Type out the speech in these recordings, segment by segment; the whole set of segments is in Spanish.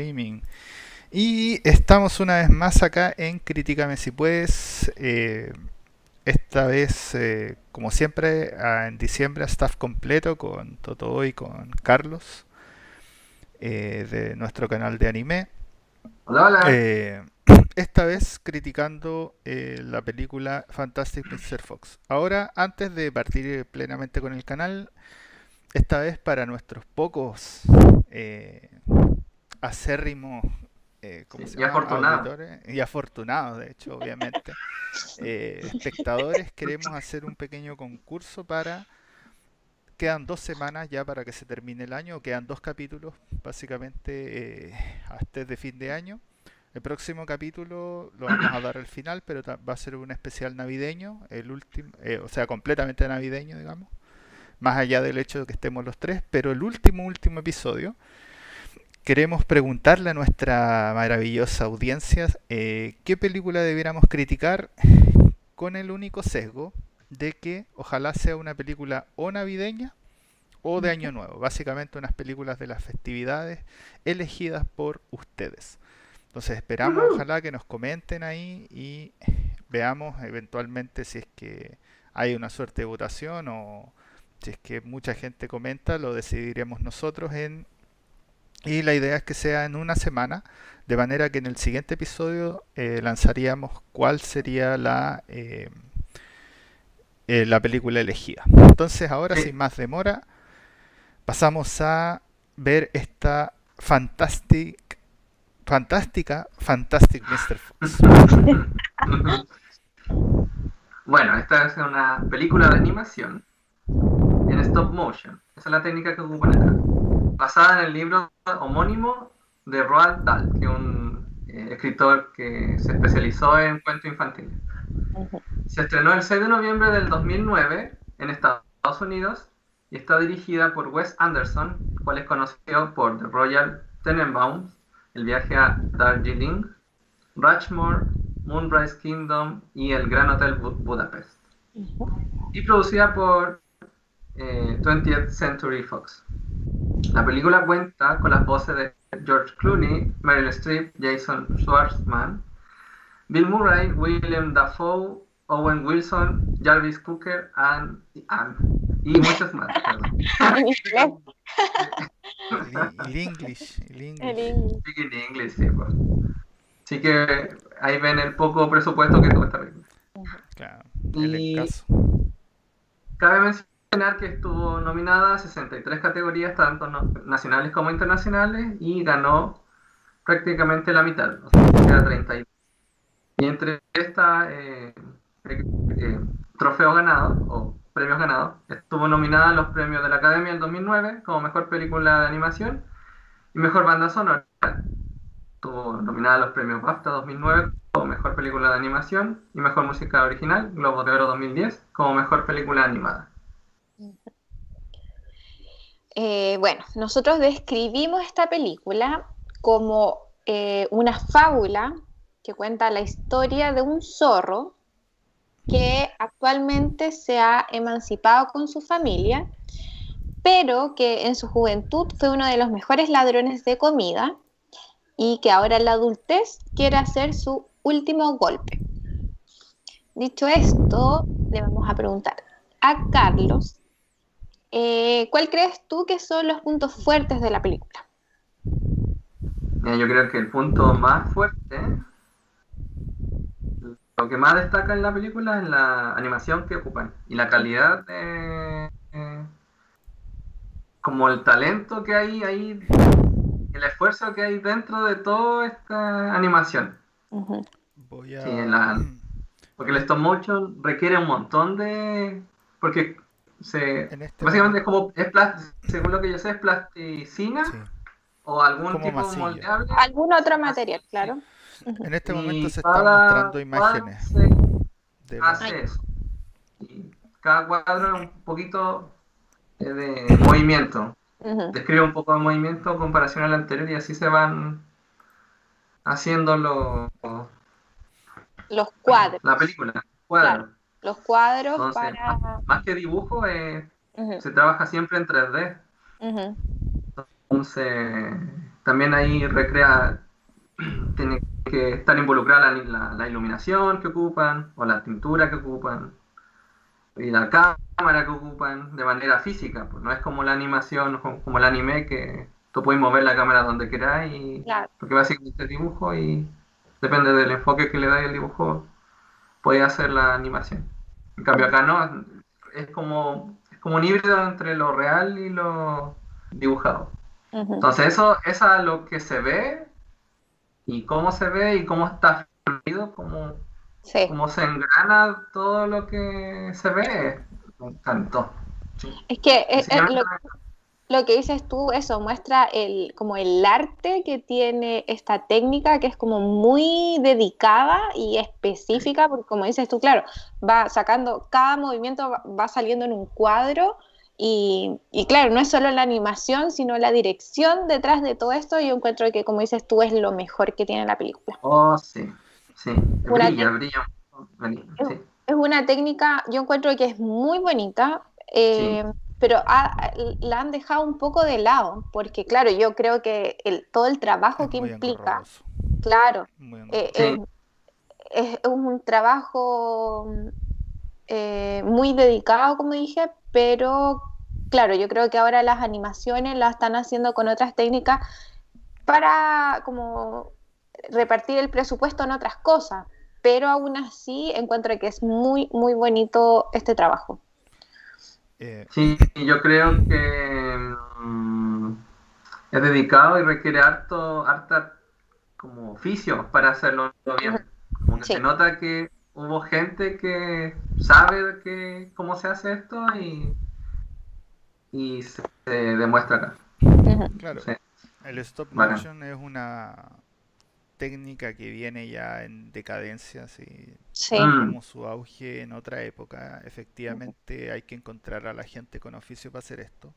streaming. Y estamos una vez más acá en Críticame si puedes. Eh, esta vez, eh, como siempre, en diciembre, staff completo con Toto y con Carlos eh, de nuestro canal de anime. Hola, hola. esta vez criticando la película Fantastic Mr. Fox. Ahora, antes de partir plenamente con el canal, esta vez para nuestros pocos acérrimos eh, y afortunados. Y afortunados, de hecho, obviamente. Eh, espectadores, queremos hacer un pequeño concurso para... Quedan dos semanas ya para que se termine el año, quedan dos capítulos, básicamente, eh, hasta de fin de año. El próximo capítulo lo vamos a dar al final, pero va a ser un especial navideño, el último, eh, o sea, completamente navideño, digamos, más allá del hecho de que estemos los tres, pero el último, último episodio queremos preguntarle a nuestra maravillosa audiencia eh, qué película debiéramos criticar con el único sesgo de que ojalá sea una película o navideña o de año nuevo, básicamente unas películas de las festividades elegidas por ustedes. Entonces esperamos ojalá que nos comenten ahí y veamos eventualmente si es que hay una suerte de votación o si es que mucha gente comenta, lo decidiremos nosotros en y la idea es que sea en una semana, de manera que en el siguiente episodio eh, lanzaríamos cuál sería la, eh, eh, la película elegida. Entonces ahora, sin más demora, pasamos a ver esta fantastic, fantástica Fantastic Mr. Fox. Bueno, esta es una película de animación en stop motion. Esa es la técnica que ocupan acá basada en el libro homónimo de Roald Dahl, que es un eh, escritor que se especializó en cuentos infantiles. Se estrenó el 6 de noviembre del 2009 en Estados Unidos y está dirigida por Wes Anderson, cual es conocido por The Royal Tenenbaums, El viaje a Darjeeling, Rushmore, Moonrise Kingdom y El Gran Hotel Budapest. Y producida por 20th eh, Century Fox. La película cuenta con las voces de George Clooney, Meryl Streep, Jason Schwartzman, Bill Murray, William Dafoe, Owen Wilson, Jarvis Cooker and, y muchos más. el English. El English. sí, pues. Así que ahí ven el poco presupuesto que tuvo esta película. Claro, el escaso. Cabe mencionar que estuvo nominada a 63 categorías, tanto nacionales como internacionales, y ganó prácticamente la mitad, o sea, 32. Y entre esta eh, eh, trofeo ganado, o premios ganados, estuvo nominada a los premios de la Academia en 2009 como Mejor Película de Animación y Mejor Banda Sonora. Estuvo nominada a los premios BAFTA 2009 como Mejor Película de Animación y Mejor Música Original, Globo de Oro 2010 como Mejor Película Animada. Eh, bueno, nosotros describimos esta película como eh, una fábula que cuenta la historia de un zorro que actualmente se ha emancipado con su familia, pero que en su juventud fue uno de los mejores ladrones de comida y que ahora en la adultez quiere hacer su último golpe. Dicho esto, le vamos a preguntar a Carlos eh, ¿Cuál crees tú que son los puntos fuertes de la película? yo creo que el punto más fuerte, lo que más destaca en la película es la animación que ocupan y la calidad de, como el talento que hay ahí, el esfuerzo que hay dentro de toda esta animación. Voy a... porque el stop motion requiere un montón de... Porque este básicamente es como, es según lo que yo sé, es plasticina o algún tipo de moldeable. Algún otro material, claro. En este momento se están mostrando imágenes. De hace eso. Y cada cuadro es un poquito eh, de movimiento. Describe un poco de movimiento en comparación al anterior y así se van haciendo los, los cuadros. La película, cuadros los cuadros para... Más, que dibujo, eh, se trabaja siempre en 3D. Entonces, también ahí recrea, tiene que estar involucrada la, la, la iluminación que ocupan, o la tintura que ocupan, y la cámara que ocupan de manera física, pues no es como la animación, como el anime que tú puedes mover la cámara donde quieras y Claro. porque básicamente es dibujo y depende del enfoque que le dais al dibujo, puedes hacer la animación. En cambio acá no, es como, es como un híbrido entre lo real y lo dibujado. Entonces eso, es lo que se ve y cómo se ve y cómo está fluido, cómo, Sí. cómo se engrana todo lo que se ve. Me encantó. Sí. Es que es- es lo. Lo que dices tú, eso muestra el, como el arte que tiene esta técnica, que es como muy dedicada y específica, porque como dices tú, claro, va sacando, cada movimiento va, saliendo en un cuadro. Y, y claro, no es solo la animación, sino la dirección detrás de todo esto. Yo encuentro que, como dices tú, es lo mejor que tiene la película. Oh, sí, sí. Brilla, brilla. Sí. Es una técnica, yo encuentro que es muy bonita, eh, pero ha- la han dejado un poco de lado, porque claro, yo creo que el, todo el trabajo Es que implica, engorroso, claro, eh, engorroso. es, es un trabajo eh, muy dedicado, como dije, pero claro, yo creo que ahora las animaciones las están haciendo con otras técnicas para como repartir el presupuesto en otras cosas, pero aún así encuentro que es muy, muy bonito este trabajo. Eh, Sí, yo creo que mm, es dedicado y requiere harto, harta como oficio para hacerlo bien. Como que Sí. se nota que hubo gente que sabe que, cómo se hace esto y, y se, se demuestra acá. Claro, Sí. el stop motion es una técnica que viene ya en decadencia, sí, Sí, Mm. como su auge en otra época. Efectivamente hay que encontrar a la gente con oficio para hacer esto.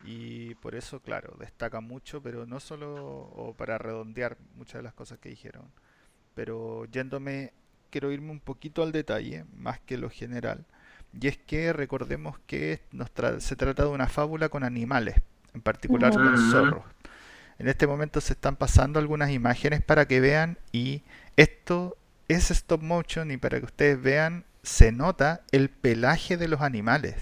Y por eso, claro, destaca mucho, pero no solo o para redondear muchas de las cosas que dijeron. Pero yéndome, quiero irme un poquito al detalle, más que lo general. Y es que recordemos que nos tra- se trata de una fábula con animales, en particular con Ujú. zorros. En este momento se están pasando algunas imágenes para que vean y esto es stop motion y para que ustedes vean se nota el pelaje de los animales.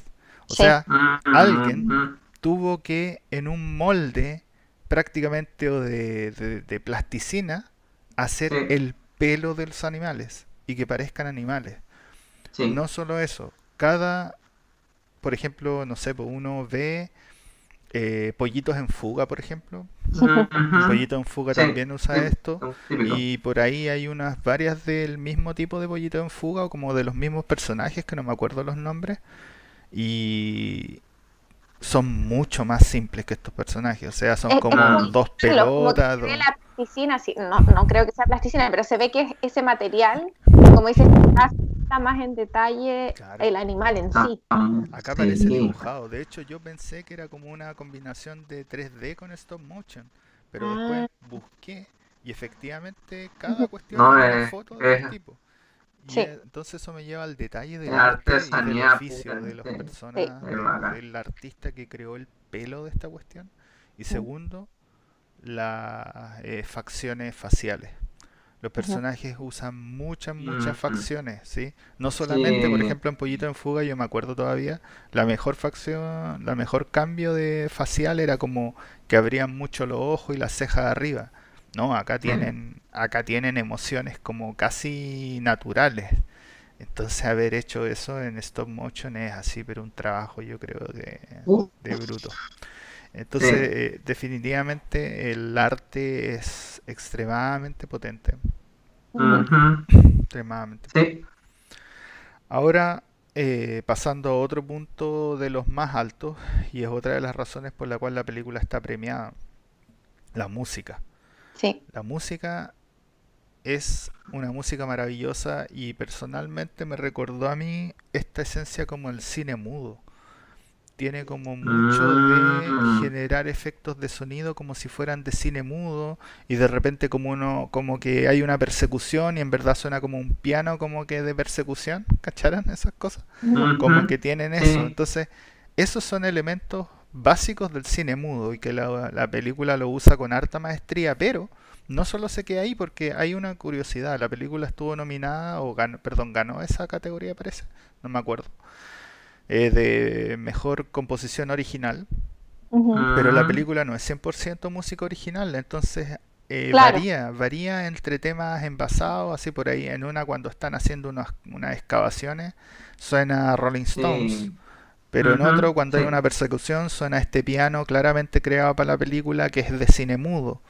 O Sí. sea, Mm, Alguien. mm, tuvo que en un molde prácticamente o de, de- de plasticina hacer Sí. el pelo de los animales y que parezcan animales. sí. No solo eso, cada, por ejemplo, no sé, pues uno ve eh, pollitos en fuga, por ejemplo. Pollito en fuga Sí, también usa sí, esto. típico. Y por ahí hay unas varias del mismo tipo de pollito en fuga o como de los mismos personajes que no me acuerdo los nombres. Y son mucho más simples que estos personajes. O sea, son Es- es como muy dos Claro, como que pelotas. la plasticina, sí, no, no creo que sea plasticina, pero se ve que es ese material, como dices, está más en detalle Claro. el animal en Ah, sí. Acá sí. parece dibujado. De hecho, yo pensé que era como una combinación de 3D con stop motion. Pero Ah. después busqué y efectivamente cada cuestión No, es una foto de es- un tipo. Y Sí. eh, entonces eso me lleva al detalle del Es arte y del artesanía oficio de las sí. personas, Sí. del artista que creó el pelo de esta cuestión. Y segundo, las eh, facciones faciales. Los personajes usan muchas, muchas facciones, ¿sí? No solamente, por ejemplo, en Pollito en Fuga, yo me acuerdo todavía, la mejor facción, la mejor cambio de facial era como que abrían mucho los ojos y las cejas arriba. No, acá tienen, acá tienen emociones como casi naturales. Entonces haber hecho eso en stop motion es así, pero un trabajo yo creo que de bruto. Entonces, Sí. eh, definitivamente el arte es extremadamente potente, extremadamente. Sí. Ahora, eh, pasando a otro punto de los más altos, y es otra de las razones por la cual la película está premiada, la música. Sí, La música es una música maravillosa y personalmente me recordó a mí esta esencia como el cine mudo. Tiene como mucho de Mm. generar efectos de sonido como si fueran de cine mudo y de repente como uno como que hay una persecución y en verdad suena como un piano como que de persecución, ¿cacharán esas cosas? Como que tienen eso. Entonces, esos son elementos básicos del cine mudo y que la, la película lo usa con harta maestría, pero no solo se queda ahí porque hay una curiosidad. La película estuvo nominada, o ganó, perdón, ganó esa categoría, parece, no me acuerdo, eh, de mejor composición original. Pero la Mm. película no es 100% música original, entonces eh, Claro. varía, varía entre temas envasados, así por ahí. En una, cuando están haciendo unas, unas excavaciones, suena Rolling Stones. Sí. Pero en otro, cuando hay una persecución, suena este piano claramente creado para la película que es de cine mudo.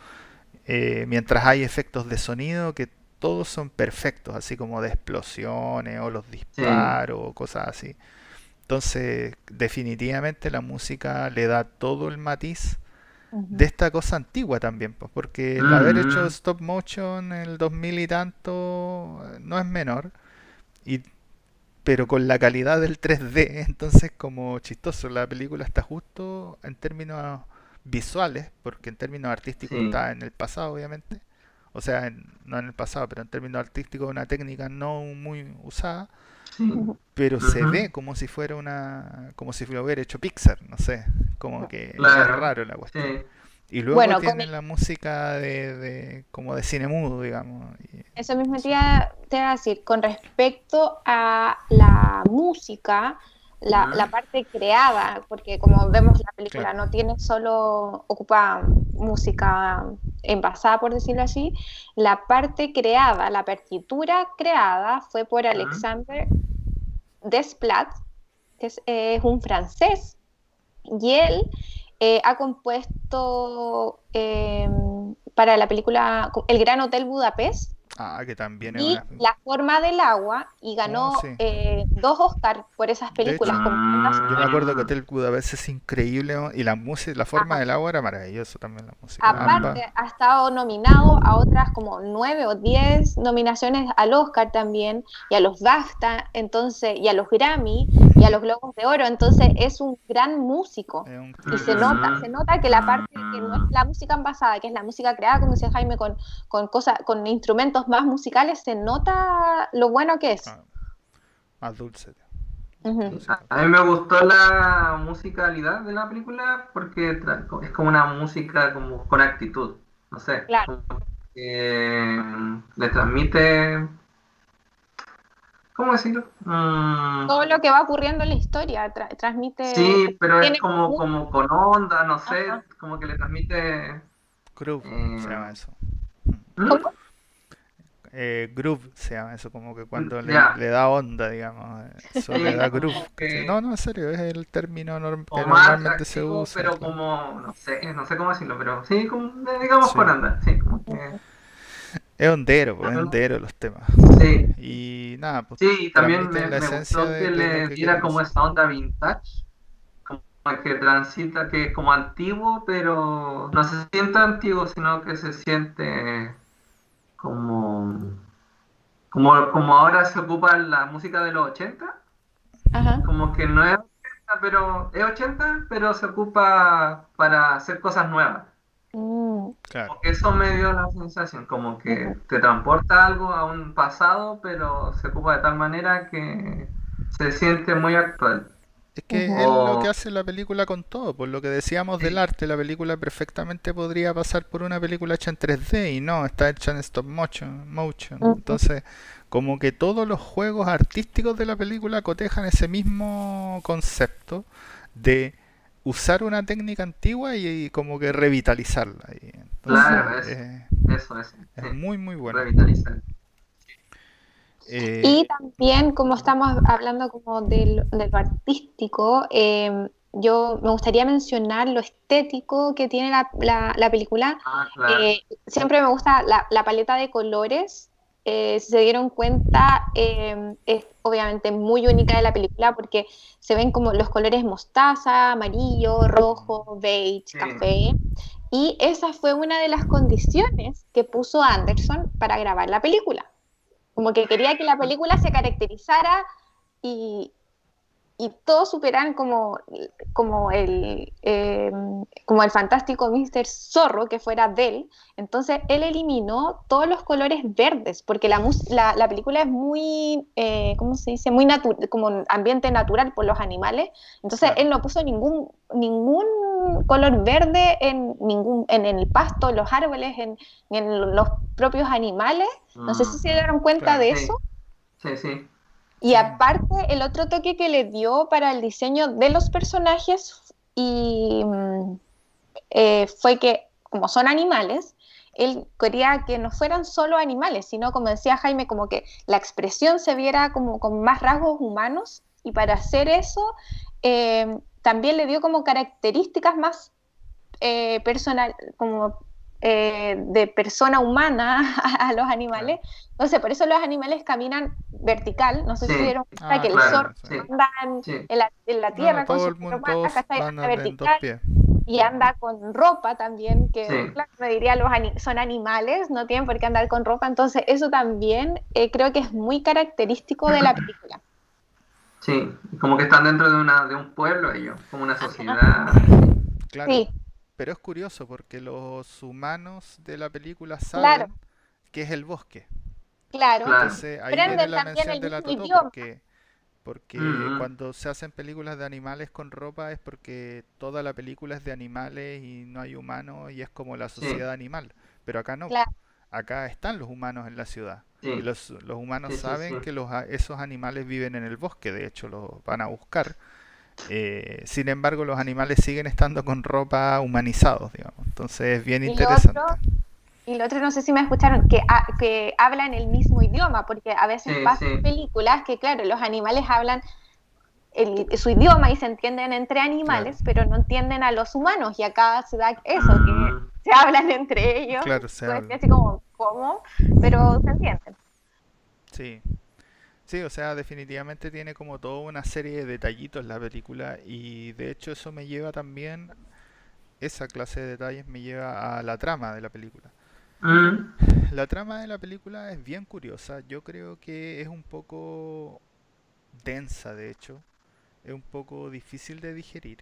Eh, mientras hay efectos de sonido que todos son perfectos, así como de explosiones o los disparos o cosas así. Entonces, definitivamente la música le da todo el matiz de esta cosa antigua también, pues, porque el haber hecho Mm. stop motion en el 2000 y tanto eh, no es menor, y, pero con la calidad del 3D, entonces como chistoso, la película está justo en términos visuales, porque en términos artísticos Sí. está en el pasado, obviamente, o sea, en- no en el pasado, pero en términos artísticos una técnica no muy usada, Pero se ve como si fuera una, como si lo hubiera hecho Pixar, no sé, como que es raro la cuestión. Sí. Y luego Bueno, tiene la música de, de- como de cine mudo, digamos. y- Eso mismo te iba, te iba a decir, con respecto a la música, la, parte creada, porque como vemos la película Claro. no tiene solo, ocupa música envasada, por decirlo así, la parte creada, la partitura creada fue por. Alexander Desplat, que es, es un francés, y él eh, ha compuesto eh, para la película El Gran Hotel Budapest Ah, que también y una... La forma del agua y ganó Oh, sí. eh, dos Oscars por esas películas. hecho, Yo me acuerdo que Ah. Hotel Budapest es increíble ¿no? y la música, la forma Ajá. del agua era maravilloso también la música. Aparte, ha estado nominado a otras como nueve o diez nominaciones al Oscar también, y a los BAFTA, entonces, y a los Grammy, y a los Globos de Oro. Entonces, es un gran músico. Es un Y se nota, se nota que la parte que no es la música envasada, que es la música creada, como decía Jaime, con, con cosas, con instrumentos más musicales, se nota lo bueno que es. ah, más dulce. A mí me gustó la musicalidad de la película porque es como una música como con actitud, no sé, Claro. que le transmite, ¿cómo decirlo? Mm, Todo lo que va ocurriendo en la historia tra- transmite. sí, pero es como, como con onda, no sé, Ajá. como que le transmite... Groove Eh, se llama eso. ¿Mm? ¿Cómo? Eh, groove se llama eso, como que cuando le, da onda, digamos. Eso le da groove. que- No, no, en serio, es el término norm- que normalmente se usa. pero claro. como, no sé, no sé cómo decirlo, pero sí, como, digamos Sí. con onda, sí, como que, Es hondero, pues, es hondero los temas. sí. Y nada, pues Sí, y también me, gustó que le diera como esa onda vintage, como que transita, que es como antiguo, pero no se siente antiguo, sino que se siente como, como, como ahora se ocupa la música de los 80, Ajá. como que no es 80, pero es 80, pero se ocupa para hacer cosas nuevas. Mm, Claro. Como que eso me dio la sensación, como que te transporta algo a un pasado, pero se ocupa de tal manera que se siente muy actual. Es que es lo que hace la película con todo, por lo que decíamos del arte, la película perfectamente podría pasar por una película hecha en 3D y no, está hecha en stop motion, motion. Entonces, como que todos los juegos artísticos de la película cotejan ese mismo concepto de usar una técnica antigua y, y como que revitalizarla. Y entonces, Claro, es- eh, Eso es, es sí, muy muy bueno. revitalizar. Eh, Y también, como estamos hablando como del, de lo artístico, eh, yo me gustaría mencionar lo estético que tiene la, la- la película. Ah, claro. Eh, siempre me gusta la, la paleta de colores. Eh, si se dieron cuenta, eh, es obviamente muy única de la película porque se ven como los colores mostaza, amarillo, rojo, beige, Sí. café. Y esa fue una de las condiciones que puso Anderson para grabar la película. Como que quería que la película se caracterizara y, y todos superan como, como, el, eh, como el fantástico Mr. Zorro que fuera de él. Entonces él eliminó todos los colores verdes, porque la, la, la película es muy, eh, ¿cómo se dice? Muy natural, como ambiente natural por los animales. Entonces él no puso ningún, ningún color verde en, ningún, en, el pasto, en los árboles, en, en los propios animales. No sé si se dieron cuenta de eso. Sí, sí. Y aparte, el otro toque que le dio para el diseño de los personajes y, mm, eh, fue que, como son animales, él quería que no fueran solo animales, sino, como decía Jaime, como que la expresión se viera como con más rasgos humanos. Y para hacer eso, eh, también le dio como características más eh, personal, como eh, de persona humana a, los animales. Entonces, por eso los animales caminan vertical. No sé si vieron ah, que el zorro anda en, la, tierra con su vertical. Y anda con ropa también, que claro, me diría los son animales, no tienen por qué andar con ropa. Entonces, eso también eh, creo que es muy característico de la película. Sí, como que están dentro de, una, de un pueblo ellos, como una sociedad. Claro. Sí. Pero es curioso porque los humanos de la película saben que es el bosque. Claro. Entonces ahí viene la mención de la Totó porque, porque mm. cuando se hacen películas de animales con ropa es porque toda la película es de animales y no hay humanos y es como la sociedad animal. Pero acá no. Acá están los humanos en la ciudad. Y los, los humanos saben que los, esos animales viven en el bosque, de hecho los van a buscar. Eh, sin embargo, los animales siguen estando con ropa humanizados, digamos. Entonces es bien interesante. y lo otro, no sé si me escucharon, que, que hablan el mismo idioma, porque a veces pasan películas que, claro, los animales hablan su idioma y se entienden entre animales, pero no entienden a los humanos. Y acá se da eso, que mm. se hablan entre ellos. Claro, se Así como, ¿cómo? Pero se entienden. Sí. Sí, o sea, definitivamente tiene como toda una serie de detallitos la película y de hecho eso me lleva también, esa clase de detalles me lleva a la trama de la película. Mm. La trama de la película es bien curiosa, yo creo que es un poco densa de hecho, es un poco difícil de digerir.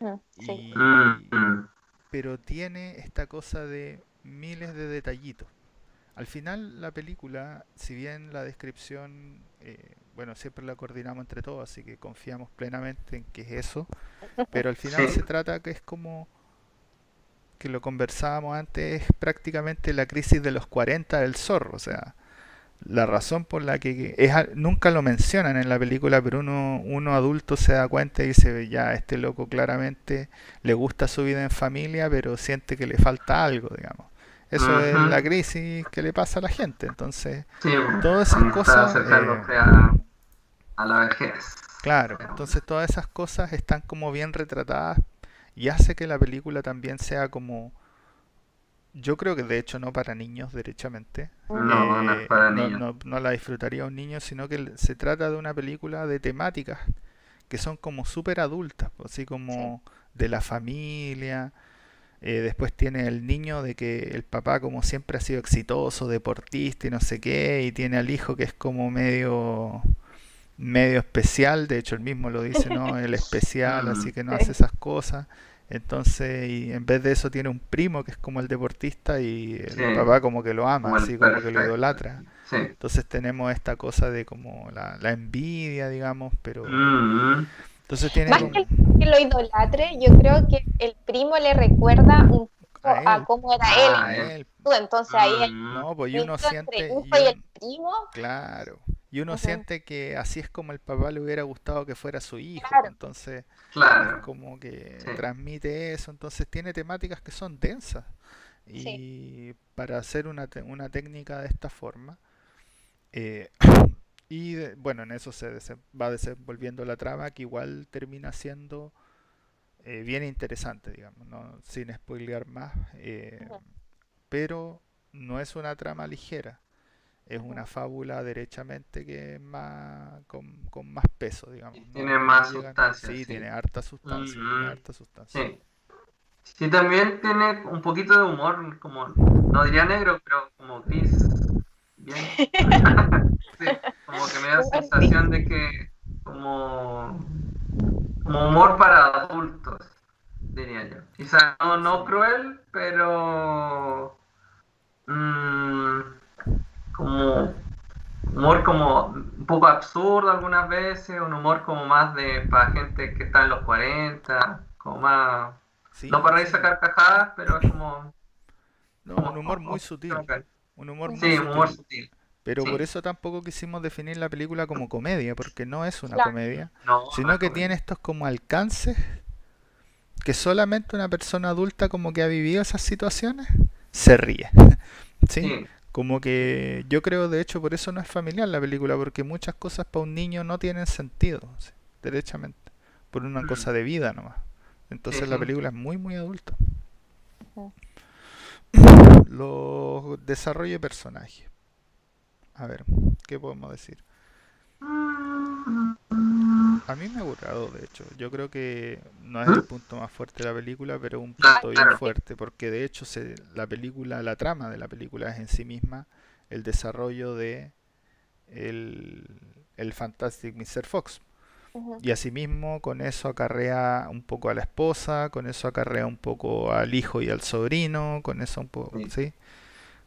Mm, mm, pero tiene esta cosa de miles de detallitos. Al final la película, si bien la descripción, eh, bueno, siempre la coordinamos entre todos, así que confiamos plenamente en que es eso, pero al final se trata que es como que lo conversábamos antes, es prácticamente la crisis de los 40 del zorro, o sea, la razón por la que es, nunca lo mencionan en la película, pero uno, uno adulto se da cuenta y dice, ya, este loco claramente le gusta su vida en familia, pero siente que le falta algo, digamos. Eso es la crisis que le pasa a la gente. Entonces, todas esas cosas. Eh, a, la vejez. Claro, entonces todas esas cosas están como bien retratadas y hace que la película también sea como. Yo creo que de hecho no para niños, derechamente. No, no es eh, para niños. No, la disfrutaría un niño, sino que se trata de una película de temáticas que son como súper adultas, así como de la familia, eh, después tiene el niño de que el papá como siempre ha sido exitoso, deportista y no sé qué, y tiene al hijo que es como medio medio especial, de hecho él mismo lo dice, ¿no? El especial, así que no hace esas cosas. Entonces, y en vez de eso tiene un primo que es como el deportista y el papá como que lo ama, así como que lo idolatra. Entonces tenemos esta cosa de como la, envidia, digamos, pero... Mm-hmm. Entonces tiene Más que, lo idolatre, yo creo que el primo le recuerda un poco a, cómo era él. Entonces ahí mm. no, pues y uno siente y, el primo. Claro. Y uno siente que así es como el papá le hubiera gustado que fuera su hijo. Entonces, claro. como que transmite eso. Entonces, tiene temáticas que son densas. Y para hacer una, una técnica de esta forma, eh, Y bueno, en eso se va desenvolviendo la trama que igual termina siendo eh, bien interesante, digamos, ¿no? sin spoilear más. Eh, pero no es una trama ligera, es una fábula derechamente que es más con, más peso, digamos. Tiene más sustancia. Sí, tiene harta sustancia. harta sustancia. Sí. sí, también tiene un poquito de humor, como, no diría negro, pero como gris. Bien. como que me da sensación de que como como humor para adultos, diría yo. Quizá no, no cruel, pero mm, como humor como un poco absurdo algunas veces, un humor como más de para gente que está en los 40, como más... Sí, no para sí. reírse a carcajadas, pero es como... No, como- un humor muy como- sutil. Un humor muy Sí, sutil. humor sutil. Pero sí. por eso tampoco quisimos definir la película como comedia, porque no es una Claro. comedia, No, no sino que comedia. tiene estos como alcances que solamente una persona adulta como que ha vivido esas situaciones se ríe. ¿Sí? Sí, Como que yo creo, de hecho, por eso no es familiar la película, porque muchas cosas para un niño no tienen sentido, ¿sí? derechamente, por una Mm. cosa de vida nomás. Entonces Sí, la película es muy, muy adulta. Los desarrollo de personajes. A ver, ¿qué podemos decir? A mí me ha gustado, de hecho. Yo creo que no es el punto más fuerte de la película, pero un punto bien fuerte, porque de hecho se, la película, la trama de la película es en sí misma el desarrollo de el, el Fantastic Mr. Fox. Ujú. Y asimismo con eso acarrea un poco a la esposa, con eso acarrea un poco al hijo y al sobrino, con eso un poco, Sí. ¿sí?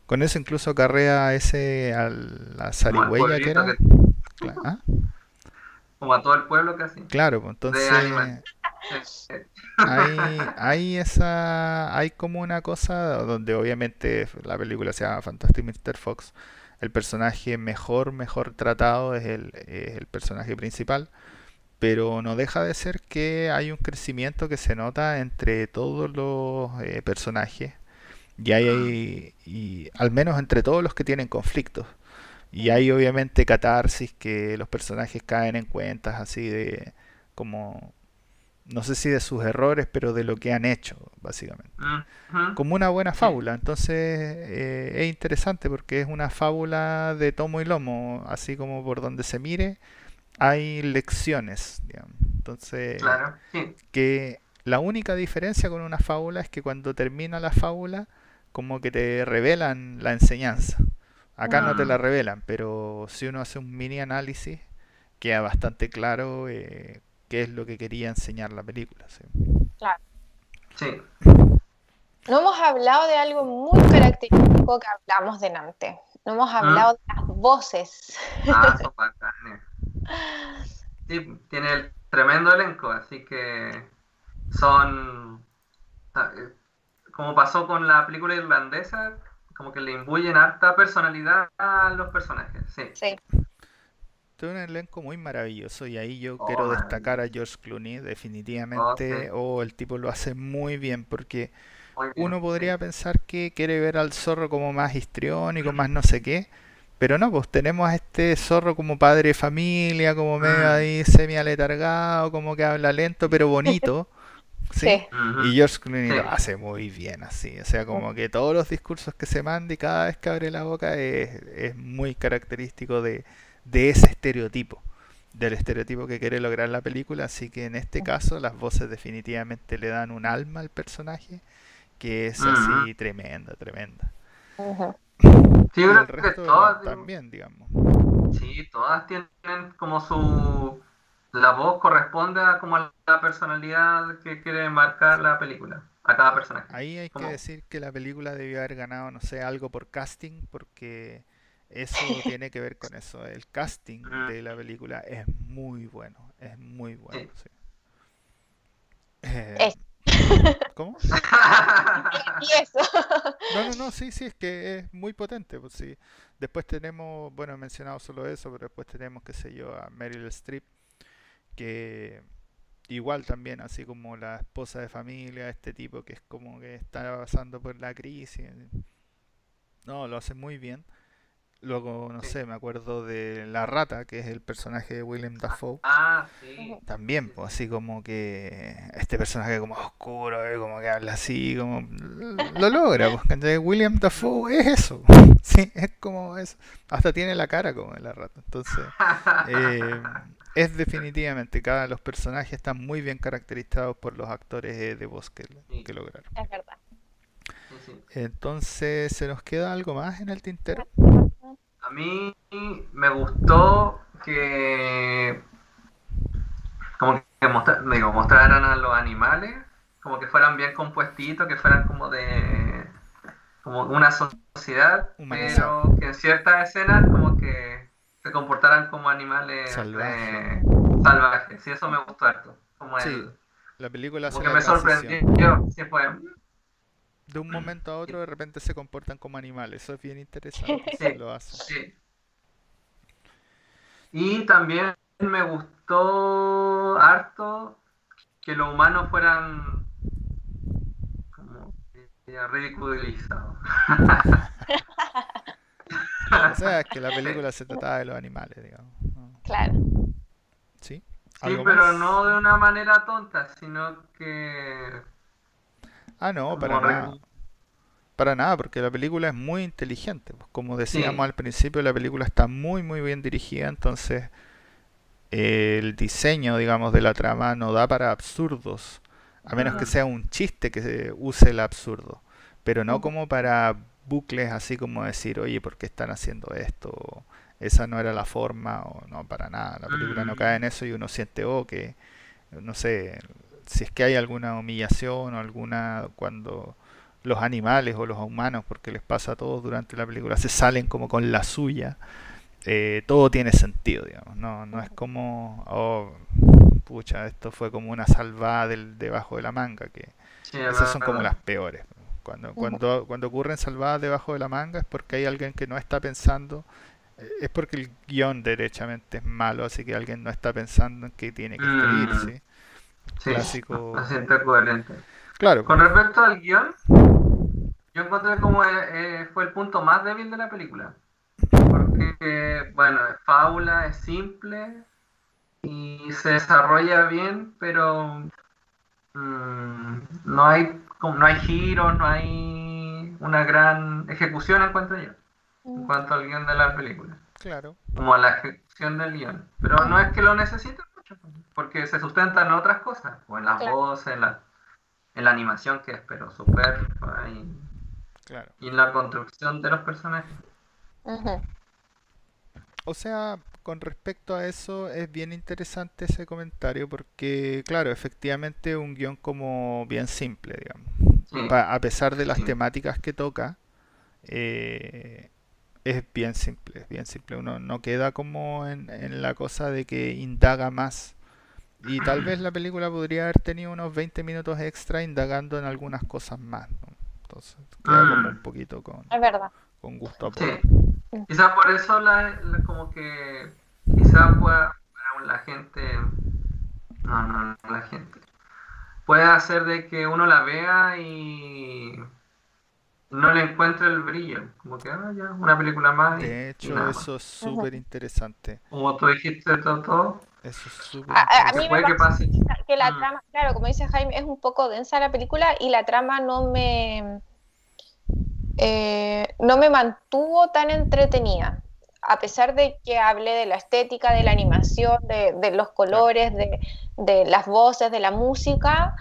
Con eso incluso acarrea a ese, a la zarigüeya que era. que- ¿ah? como a todo el pueblo casi. Claro, pues entonces hay, hay esa, hay como una cosa donde obviamente la película se llama Fantastic Mr. Fox. El personaje mejor, mejor tratado es el, es el personaje principal, pero no deja de ser que hay un crecimiento que se nota entre todos los eh, personajes y hay, y al menos entre todos los que tienen conflictos. Y hay obviamente catarsis que los personajes caen en cuentas así de como no sé si de sus errores, pero de lo que han hecho, básicamente. Como una buena fábula. Entonces eh, es interesante porque es una fábula de tomo y lomo, así como por donde se mire hay lecciones, digamos. Entonces, Claro, sí. que la única diferencia con una fábula es que cuando termina la fábula, como que te revelan la enseñanza. Acá no te la Ah. revelan, pero si uno hace un mini análisis, queda bastante claro eh, qué es lo que quería enseñar la película. ¿sí? Sí. No hemos hablado de algo muy característico que hablamos delante. No hemos hablado de las voces. Ah, son bacanes. Sí, tiene el tremendo elenco, así que son. eh, Como pasó con la película irlandesa, como que le imbuyen harta personalidad a los personajes. Sí. Sí, Tiene un elenco muy maravilloso y ahí yo Oh, quiero destacar a George Clooney, definitivamente. sí. Oh, el tipo lo hace muy bien porque Muy bien, uno sí. podría pensar que quiere ver al zorro como más histriónico, más no sé qué, pero no, pues tenemos a este zorro como padre de familia, como medio Mm. ahí semi aletargado, como que habla lento pero bonito, ¿sí? Y George Clooney Sí. lo hace muy bien así, o sea, como que todos los discursos que se manda y cada vez que abre la boca es, es muy característico de, de ese estereotipo, del estereotipo que quiere lograr la película, así que en este caso las voces definitivamente le dan un alma al personaje que es así tremenda, tremenda. Ujú. Sí, yo el creo que todas, también, digamos. sí, todas tienen como su. La voz corresponde a como a la personalidad que quiere marcar la película, a cada personaje. Ahí hay que decir que la película debió haber ganado, no sé, algo por casting, porque eso tiene que ver con eso. El casting Mm. de la película es muy bueno, es muy bueno, sí. Eh, Es. ¿Cómo? Y eso. No, no, no, sí, sí, es que es muy potente, pues sí. Después tenemos, bueno, he mencionado solo eso, pero después tenemos, qué sé yo, a Meryl Streep, que igual también, así como la esposa de familia, este tipo que es como que está pasando por la crisis. No, lo hace muy bien. Luego, no Sí. sé, me acuerdo de La Rata, que es el personaje de Willem Dafoe. Ah, sí. También, pues así como que este personaje como oscuro, eh, como que habla así, como lo logra, pues ¿cachai? William Dafoe es eso, sí, es como eso, hasta tiene la cara como de la rata, entonces eh, es definitivamente, cada los personajes están muy bien caracterizados por los actores eh, de voz que, Sí. que lograron. Es verdad. Entonces, ¿se nos queda algo más en el tintero? A mí me gustó que como mostra- digo, mostraran a los animales como que fueran bien compuestitos, que fueran como de como una sociedad, Humanizado. pero que en ciertas escenas como que se comportaran como animales Salvajes. eh, salvajes. Sí, eso me gustó harto. Como Sí, el- La película como que me sorprendió. Sí, fue, De un momento a otro de repente se comportan como animales. Eso es bien interesante. Sí. lo hace. Sí. Y también me gustó harto que los humanos fueran como ridiculizados. O sea, es que la película se trataba de los animales, digamos. ¿no? Claro. ¿Sí? Sí, ¿Algo pero más? no de una manera tonta, sino que Ah, no, para nada. Para nada, porque la película es muy inteligente. pues, Como decíamos Sí. al principio, la película está muy, muy bien dirigida, entonces el diseño, digamos, de la trama no da para absurdos, a menos que sea un chiste que se use el absurdo, pero no Ujú. como para bucles así como decir, oye, ¿por qué están haciendo esto? Esa no era la forma, o no, para nada. La película no Mm. cae en eso y uno siente, oh, que, no sé, si es que hay alguna humillación o alguna cuando los animales o los humanos, porque les pasa a todos durante la película, se salen como con la suya, eh, todo tiene sentido, digamos. No, no es como, oh, pucha, esto fue como una salvada del, debajo de la manga, que sí, esas son como las peores. Cuando, cuando, cuando ocurren salvadas debajo de la manga es porque hay alguien que no está pensando, eh, es porque el guion derechamente es malo, así que alguien no está pensando en que tiene que escribir, Mm. ¿sí? Sí, clásico- siento coherente. Claro, Con respecto al guion, yo encontré como eh, eh, fue el punto más débil de la película. Porque, bueno, es fábula, es simple y se desarrolla bien, pero mm, no hay como, no hay giros, no hay una gran ejecución, encuentro yo, en cuanto al guion de la película. claro. Como a la ejecución del guion. Pero no es que lo necesiten mucho, porque se sustentan en otras cosas, o en las Claro. voces, en la, en la animación que es pero súper y, Claro. y en la construcción de los personajes. O sea, con respecto a eso es bien interesante ese comentario porque, claro, efectivamente un guion como bien simple, digamos. Sí. A pesar de las Sí. temáticas que toca, eh, es bien simple, es bien simple. Uno no queda como en, en la cosa de que indaga más. Y tal vez la película podría haber tenido unos 20 minutos extra indagando en algugas cosas más, ¿no? Entonces queda como Mm. un poquito con, Es verdad. con gusto a Sí. poco. Quizás por eso la, la- como que quizás pueda para la gente no, no, no la gente puede hacer de que uno la vea y no le encuentre el brillo, como que ah, ya, una película más De hecho, nada eso es súper interesante. Como tú dijiste todo, todo Eso es súper A- a- mí interesante. me que pase. que la Mm. trama, claro, como dice Jaime, es un poco densa la película y la trama no me eh, no me mantuvo tan entretenida. A pesar de que hablé de la estética, de la animación, de, de los colores, de, de las voces, de la música,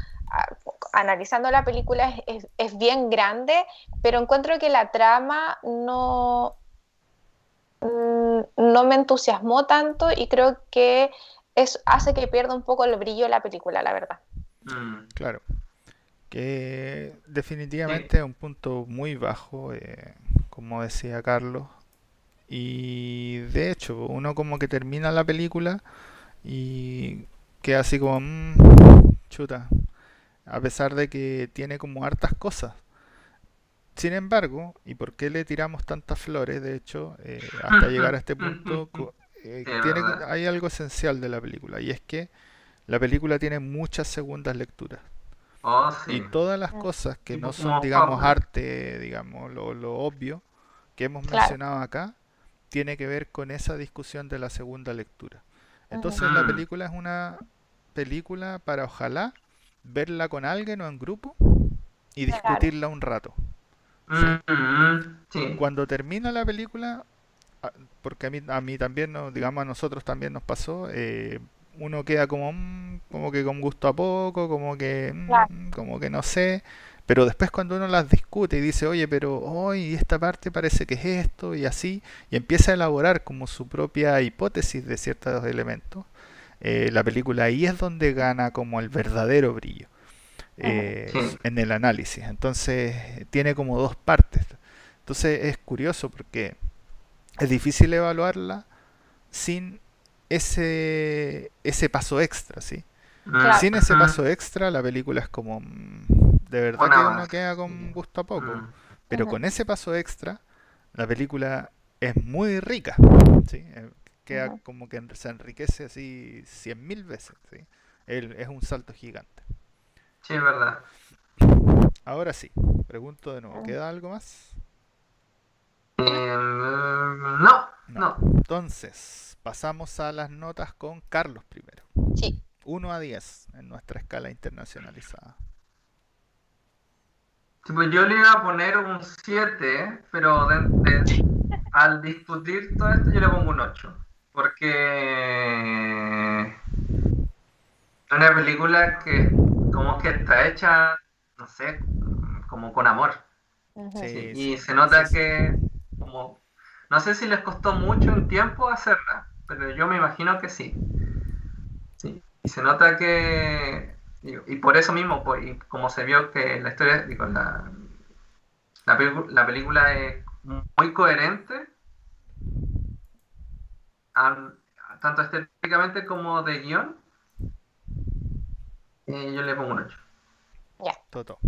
analizando la película es, es- es bien grande, pero encuentro que la trama no, mm, no me entusiasmó tanto y creo que eso hace que pierda un poco el brillo de la película, la verdad. Mm, Claro. Que definitivamente es un punto muy bajo, eh, como decía Carlos. Y de hecho, uno como que termina la película y queda así como, "Mm, chuta, a pesar de que tiene como hartas cosas. Sin embargo, ¿y por qué le tiramos tantas flores? De hecho, eh, hasta llegar a este punto, eh, tiene, hay algo esencial de la película y es que la película tiene muchas segundas lecturas. Oh, Y todas las cosas que no son, digamos, arte, digamos, lo, lo obvio que hemos Claro. mencionado acá, tiene que ver con esa discusión de la segunda lectura. Entonces la película es una película para ojalá verla con alguien o en grupo y discutirla un rato. Mm, mm, sí. Cuando termina la película, a- porque a mí, a mí también, nos- digamos, a nosotros también nos pasó, eh, uno queda como, mm, como que con gusto a poco, como que, mm, como que no sé, pero después cuando uno las discute y dice, oye, pero hoy esta parte parece que es esto y así, y empieza a elaborar como su propia hipótesis de ciertos elementos, eh, la película ahí es donde gana como el verdadero brillo eh, Sí. en el análisis. Entonces tiene como dos partes. Entonces es curioso porque es difícil evaluarla sin ese, ese paso extra, ¿sí? Claro. Sin ese Mm. paso extra la película es como... mm, De verdad que uno más. queda con gusto a poco. Mm. Pero con ese paso extra, la película es muy rica. ¿sí? Queda como que se enriquece así cien mil veces. ¿sí? El- es un salto gigante. Sí, es verdad. Ahora sí, pregunto de nuevo, ¿queda algo más? Em, no, no. Entonces, pasamos a las notas con Carlos primero. Sí. 1 a 10 en nuestra escala internacionalizada. Sí, pues yo le iba a poner un 7, pero de- de- al discutir todo esto yo le pongo un 8. Porque es una película que como que está hecha, no sé, como con amor. Sí. Sí, y se nota que como no sé si les costó mucho en tiempo hacerla, pero yo me imagino que sí. Sí, y se nota que y, y por eso mismo, y como se vio que la historia, digo, la, la, la película es muy coherente, tanto estéticamente como de guion, eh, yo le pongo un 8. Toto.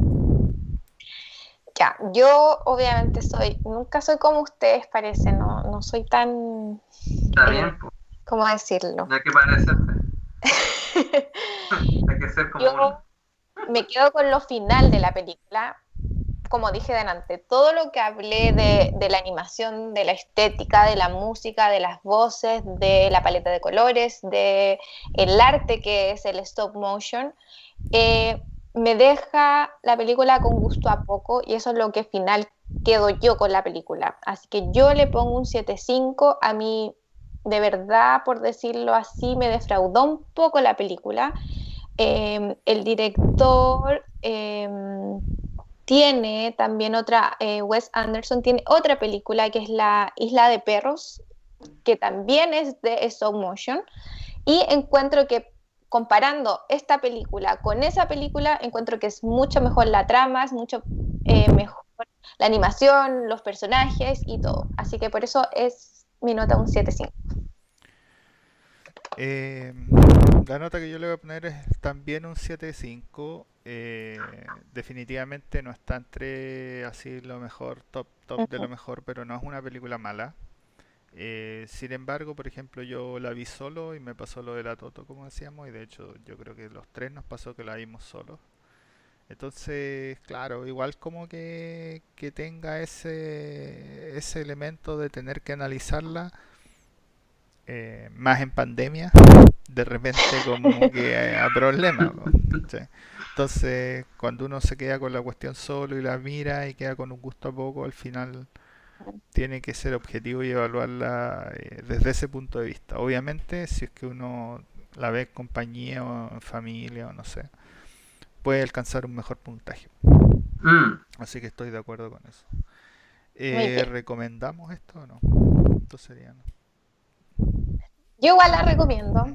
Ya, yo obviamente soy, nunca soy como ustedes parece, no, no soy tan, Está Eh, bien, pues, ¿cómo decirlo? no hay que parecerse. hay que ser como Yo uno. me quedo con lo final de la película. Como dije delante, todo lo que hablé de, la animación, de la estética, de la música, de las voces, de la paleta de colores, de el arte que es el stop motion, eh, me deja la película con gusto a poco y eso es lo que final quedo yo con la película. Así que yo le pongo un 7.5. A mí, de verdad, por decirlo así, me defraudó un poco la película. Eh, el director eh, tiene también otra, eh, Wes Anderson tiene otra película que es La Isla de Perros, que también es de stop motion. Y encuentro que comparando esta película con esa película, encuentro que es mucho mejor la trama, es mucho eh, mejor la animación, los personajes y todo. Así que por eso es mi nota un 7.5. Eh, la nota que yo le voy a poner es también un 7.5. eh, definitivamente no está entre así lo mejor, top, top de lo mejor, pero no es una película mala. Eh, sin embargo, por ejemplo, yo la vi solo y me pasó lo de la Toto, como decíamos, y de hecho yo creo que los tres nos pasó que la vimos solos. Entonces, claro, igual como que, que tenga ese, ese elemento de tener que analizarla, eh, más en pandemia, de repente como que a problemas. Entonces, cuando uno se queda con la cuestión solo y la mira y queda con un gusto a poco, al final tiene que ser objetivo y evaluarla eh, desde ese punto de vista. Obviamente, si es que uno la ve en compañía o en familia o no sé, puede alcanzar un mejor puntaje. Mm, Así que estoy de acuerdo con eso. Eh. ¿Recomendamos esto o no? Esto sería no. Yo igual la recomiendo.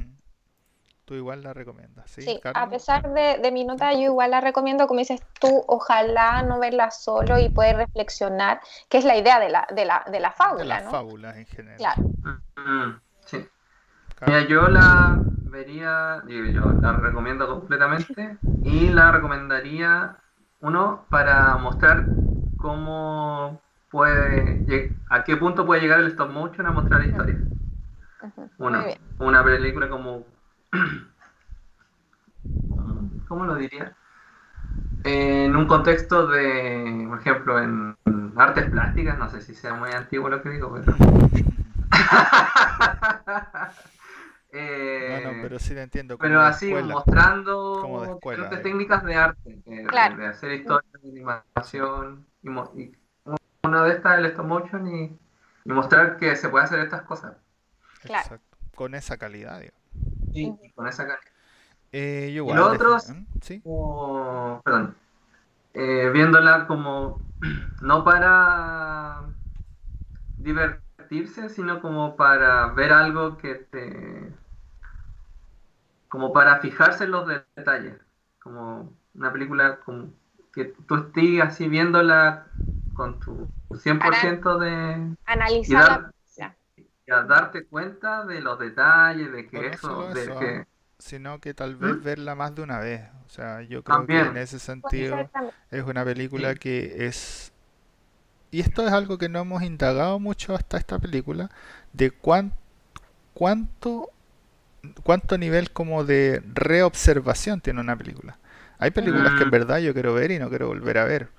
Tú igual la recomiendas, ¿sí, Sí, a pesar de, de mi nota, yo igual la recomiendo, como dices tú, ojalá no verla solo y poder reflexionar, que es la idea de la, de la, de la De fábula, las ¿no? fábulas en general. Claro. mm, sí. Mira, yo la vería, digo, yo la recomiendo completamente y la recomendaría, uno, para mostrar cómo puede, a qué punto puede llegar el stop motion a mostrar historias. Bien. una película como, ¿cómo lo diría? En un contexto de, por ejemplo, en artes plásticas, no sé si sea muy antiguo lo que digo, pero... Eh, No, no, pero sí te entiendo. pero como de así, escuela. mostrando Como de escuela, diferentes eh. técnicas de arte, eh, Claro. de hacer historias, de animación, y, una de estas es el stop motion y, y mostrar que se puede hacer estas cosas. Claro. Exacto. Con esa calidad, digo. Y con esa calidad. Eh, yo Y igual. lo defi- otro es- ¿Mm? ¿Sí? como, perdón, eh, viéndola como no para divertirse, sino como para ver algo que te como para fijarse en los detalles, como una película como que tú estés así viéndola con tu 100% de... Analizar y a darte cuenta de los detalles, de que eso, de que... Sino que tal vez ¿Mm? verla más de una vez. O sea, yo creo que en ese sentido es una película que es... Y esto es algo que no hemos indagado mucho hasta esta película, de cuán, cuánto, cuánto nivel como de reobservación tiene una película. Hay películas que en mm. verdad yo quiero ver y no quiero volver a ver.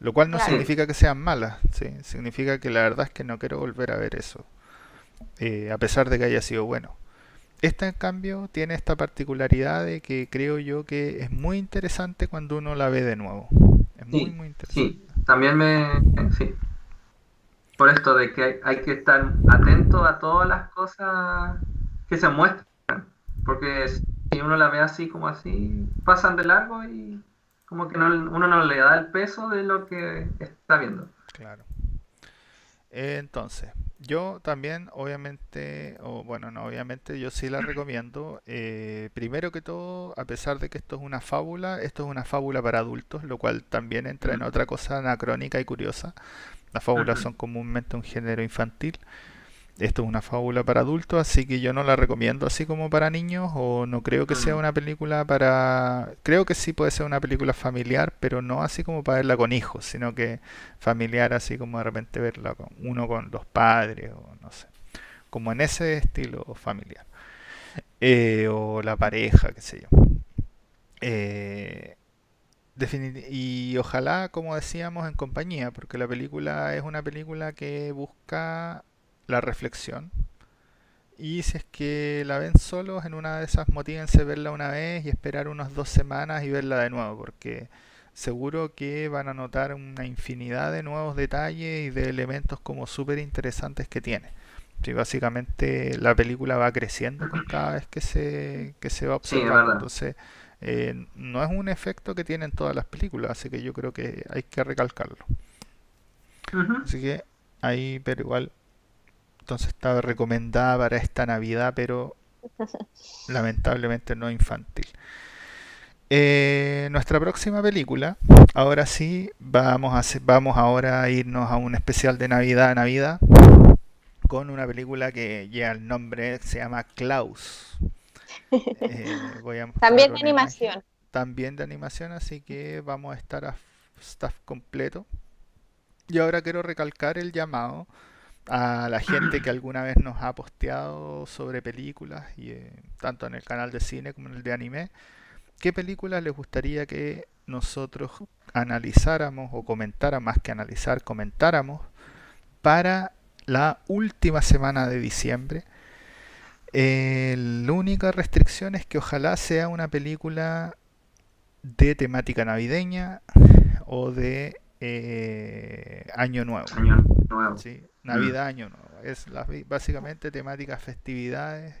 Lo cual no significa que sean malas, ¿sí? significa que la verdad es que no quiero volver a ver eso. Eh, a pesar de que haya sido bueno. Esta, en cambio, tiene esta particularidad de que creo yo que es muy interesante cuando uno la ve de nuevo. Es muy, muy interesante. Sí, también me. Sí. Por esto de que hay, que estar atento a todas las cosas que se muestran. Porque si uno la ve así como así, pasan de largo y como que no, uno no le da el peso de lo que está viendo. Claro. Entonces, yo también, obviamente, o bueno, no, obviamente yo sí la recomiendo. Eh, primero que todo, a pesar de que esto es una fábula, esto es una fábula para adultos, lo cual también entra en otra cosa anacrónica y curiosa. Las fábulas son comúnmente un género infantil. Esto es una fábula para adultos, así que yo no la recomiendo así como para niños o no creo que sea una película para... Creo que sí puede ser una película familiar, pero no así como para verla con hijos, sino que familiar así como de repente verla con uno con los padres o no sé, como en ese estilo familiar. Eh, o la pareja, qué sé yo. Eh, y ojalá, como decíamos, en compañía, porque la película es una película que busca la reflexión. Y si es que la ven solos, en una de esas motívense verla una vez y esperar unas dos semanas y verla de nuevo, porque seguro que van a notar una infinidad de nuevos detalles y de elementos como súper interesantes que tiene. Y básicamente la película va creciendo con cada vez que se, que se va observando. Entonces, eh, no es un efecto que tienen todas las películas, así que yo creo que hay que recalcarlo. Así que ahí, pero igual entonces estaba recomendada para esta Navidad, pero lamentablemente no infantil. Eh, nuestra próxima película, ahora sí, vamos a hacer, vamos ahora a irnos a un especial de Navidad Navidad con una película que lleva el nombre, se llama Klaus. Eh, también de animación. También de animación, así que vamos a estar a staff completo. Y ahora quiero recalcar el llamado a la gente que alguna vez nos ha posteado sobre películas, y, eh, tanto en el canal de cine como en el de anime, qué películas les gustaría que nosotros analizáramos o comentáramos, más que analizar, comentáramos para la última semana de diciembre. Eh, la única restricción es que ojalá sea una película de temática navideña o de eh, Año Nuevo. Año Nuevo. ¿sí? Navidad, mm. Año Nuevo. Es la, básicamente temática festividades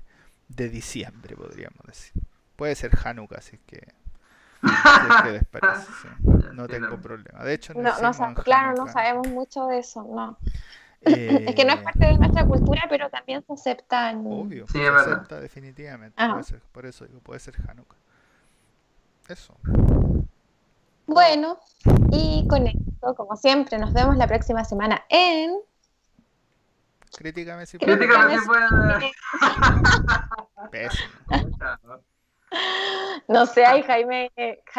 de diciembre, podríamos decir. Puede ser Hanukkah, si es que, No tengo problema. De hecho, no, no claro, no sabemos mucho de eso, no. es que no es eh, parte de nuestra cultura, pero también se acepta Obvio, se acepta definitivamente. por eso digo, puede ser Hanukkah. Eso. Bueno, y con esto, como siempre, nos vemos la próxima semana en Críticame si puede. Críticame si. Pésimo. No sé, ahí Jaime,